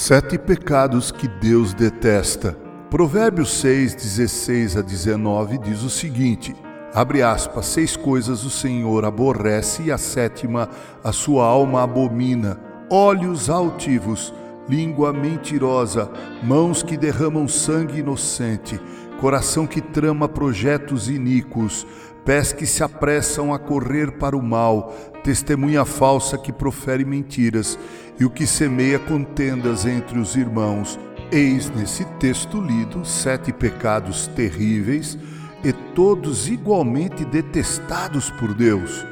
Sete pecados que Deus detesta. Provérbios 6, 16 a 19 diz o seguinte: abre aspas, seis coisas o Senhor aborrece e a sétima a sua alma abomina: olhos altivos, língua mentirosa, mãos que derramam sangue inocente, coração que trama projetos iníquos, pés que se apressam a correr para o mal, testemunha falsa que profere mentiras e o que semeia contendas entre os irmãos. Eis nesse texto lido sete pecados terríveis e todos igualmente detestados por Deus.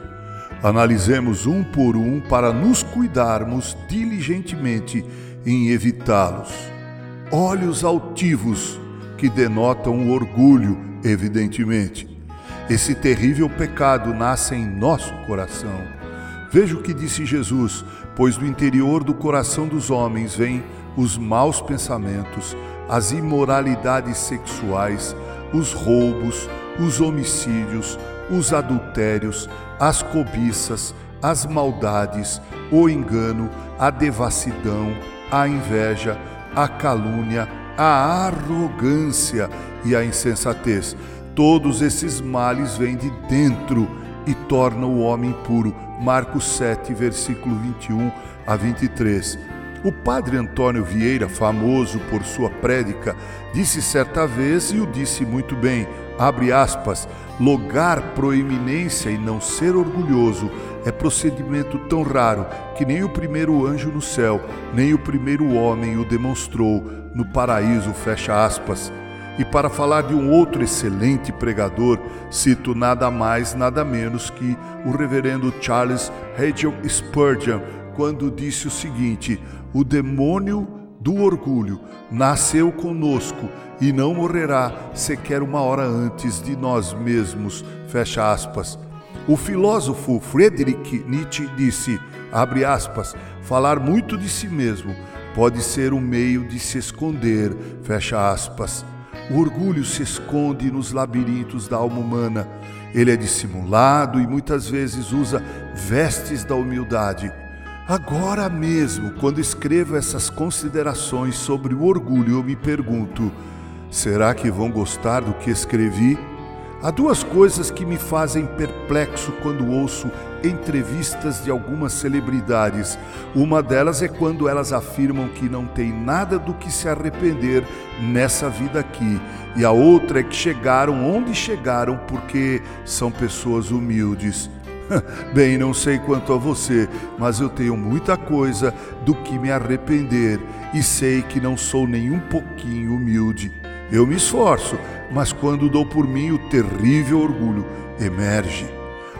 Analisemos um por um para nos cuidarmos diligentemente em evitá-los. Olhos altivos, que denotam o orgulho, evidentemente. Esse terrível pecado nasce em nosso coração. Veja o que disse Jesus: pois do interior do coração dos homens vêm os maus pensamentos, as imoralidades sexuais, os roubos, os homicídios, os adultérios, as cobiças, as maldades, o engano, a devassidão, a inveja, a calúnia, a arrogância e a insensatez. Todos esses males vêm de dentro e tornam o homem puro. Marcos 7, versículo 21 a 23. O padre Antônio Vieira, famoso por sua prédica, disse certa vez e o disse muito bem, abre aspas, logar proeminência e não ser orgulhoso é procedimento tão raro que nem o primeiro anjo no céu, nem o primeiro homem o demonstrou no paraíso, fecha aspas. E para falar de um outro excelente pregador, cito nada mais, nada menos que o reverendo Charles Hagel Spurgeon, quando disse o seguinte: O demônio do orgulho nasceu conosco e não morrerá sequer uma hora antes de nós mesmos. Fecha aspas. O filósofo Friedrich Nietzsche disse, abre aspas, falar muito de si mesmo pode ser um meio de se esconder, fecha aspas. O orgulho se esconde nos labirintos da alma humana. Ele é dissimulado e muitas vezes usa vestes da humildade. Agora mesmo, quando escrevo essas considerações sobre o orgulho, eu me pergunto: será que vão gostar do que escrevi? Há duas coisas que me fazem perplexo quando ouço entrevistas de algumas celebridades. Uma delas é quando elas afirmam que não tem nada do que se arrepender nessa vida aqui, e a outra é que chegaram onde chegaram porque são pessoas humildes. Bem, não sei quanto a você, mas eu tenho muita coisa do que me arrepender e sei que não sou nem um pouquinho humilde. Eu me esforço, mas quando dou por mim, o terrível orgulho emerge.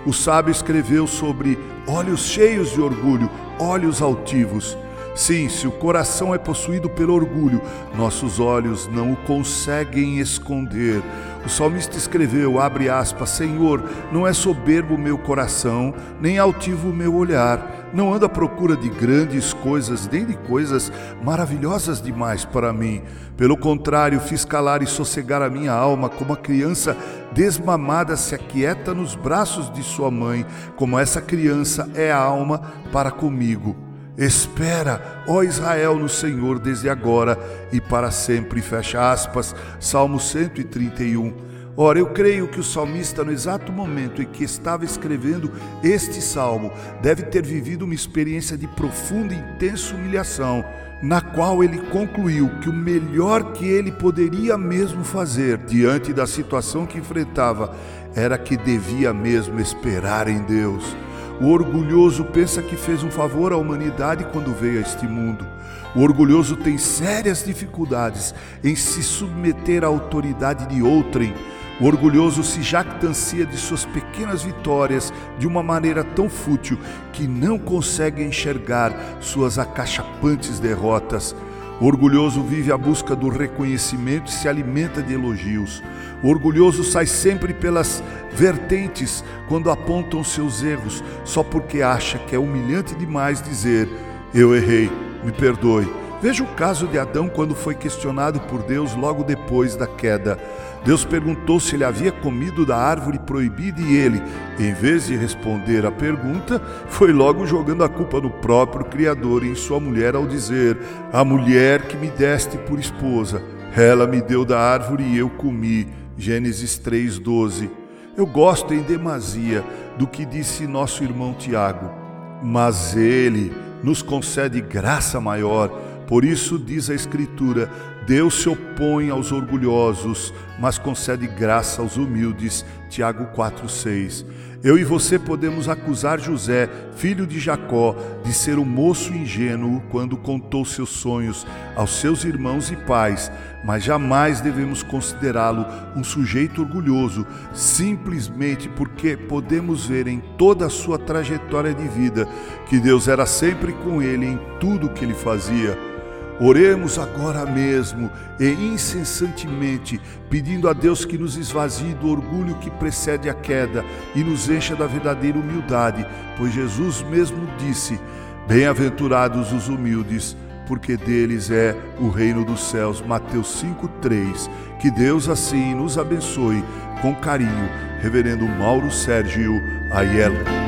O sábio escreveu sobre olhos cheios de orgulho, olhos altivos. Sim, se o coração é possuído pelo orgulho, nossos olhos não o conseguem esconder. O salmista escreveu, abre aspas, Senhor, não é soberbo o meu coração, nem altivo o meu olhar. Não ando à procura de grandes coisas, nem de coisas maravilhosas demais para mim. Pelo contrário, fiz calar e sossegar a minha alma, como a criança desmamada se aquieta nos braços de sua mãe, como essa criança é a alma para comigo. Espera, ó Israel, no Senhor desde agora e para sempre. Fecha aspas. Salmo 131. Ora, eu creio que o salmista, no exato momento em que estava escrevendo este salmo, deve ter vivido uma experiência de profunda e intensa humilhação, na qual ele concluiu que o melhor que ele poderia mesmo fazer diante da situação que enfrentava era que devia mesmo esperar em Deus. O orgulhoso pensa que fez um favor à humanidade quando veio a este mundo. O orgulhoso tem sérias dificuldades em se submeter à autoridade de outrem. O orgulhoso se jactancia de suas pequenas vitórias de uma maneira tão fútil que não consegue enxergar suas acachapantes derrotas. O orgulhoso vive à busca do reconhecimento e se alimenta de elogios. O orgulhoso sai sempre pelas vertentes quando apontam seus erros, só porque acha que é humilhante demais dizer: Eu errei, me perdoe. Veja o caso de Adão quando foi questionado por Deus logo depois da queda. Deus perguntou se ele havia comido da árvore proibida e ele, em vez de responder à pergunta, foi logo jogando a culpa no próprio Criador e em sua mulher ao dizer: A mulher que me deste por esposa, ela me deu da árvore e eu comi. Gênesis 3:12. Eu gosto em demasia do que disse nosso irmão Tiago, mas ele nos concede graça maior. Por isso diz a Escritura: Deus se opõe aos orgulhosos, mas concede graça aos humildes. Tiago 4:6. Eu e você podemos acusar José, filho de Jacó, de ser um moço ingênuo quando contou seus sonhos aos seus irmãos e pais, mas jamais devemos considerá-lo um sujeito orgulhoso, simplesmente porque podemos ver em toda a sua trajetória de vida que Deus era sempre com ele em tudo o que ele fazia. Oremos agora mesmo e incessantemente, pedindo a Deus que nos esvazie do orgulho que precede a queda e nos encha da verdadeira humildade, pois Jesus mesmo disse: Bem-aventurados os humildes, porque deles é o reino dos céus. Mateus 5:3. Que Deus assim nos abençoe com carinho. Reverendo Mauro Sérgio Aiello.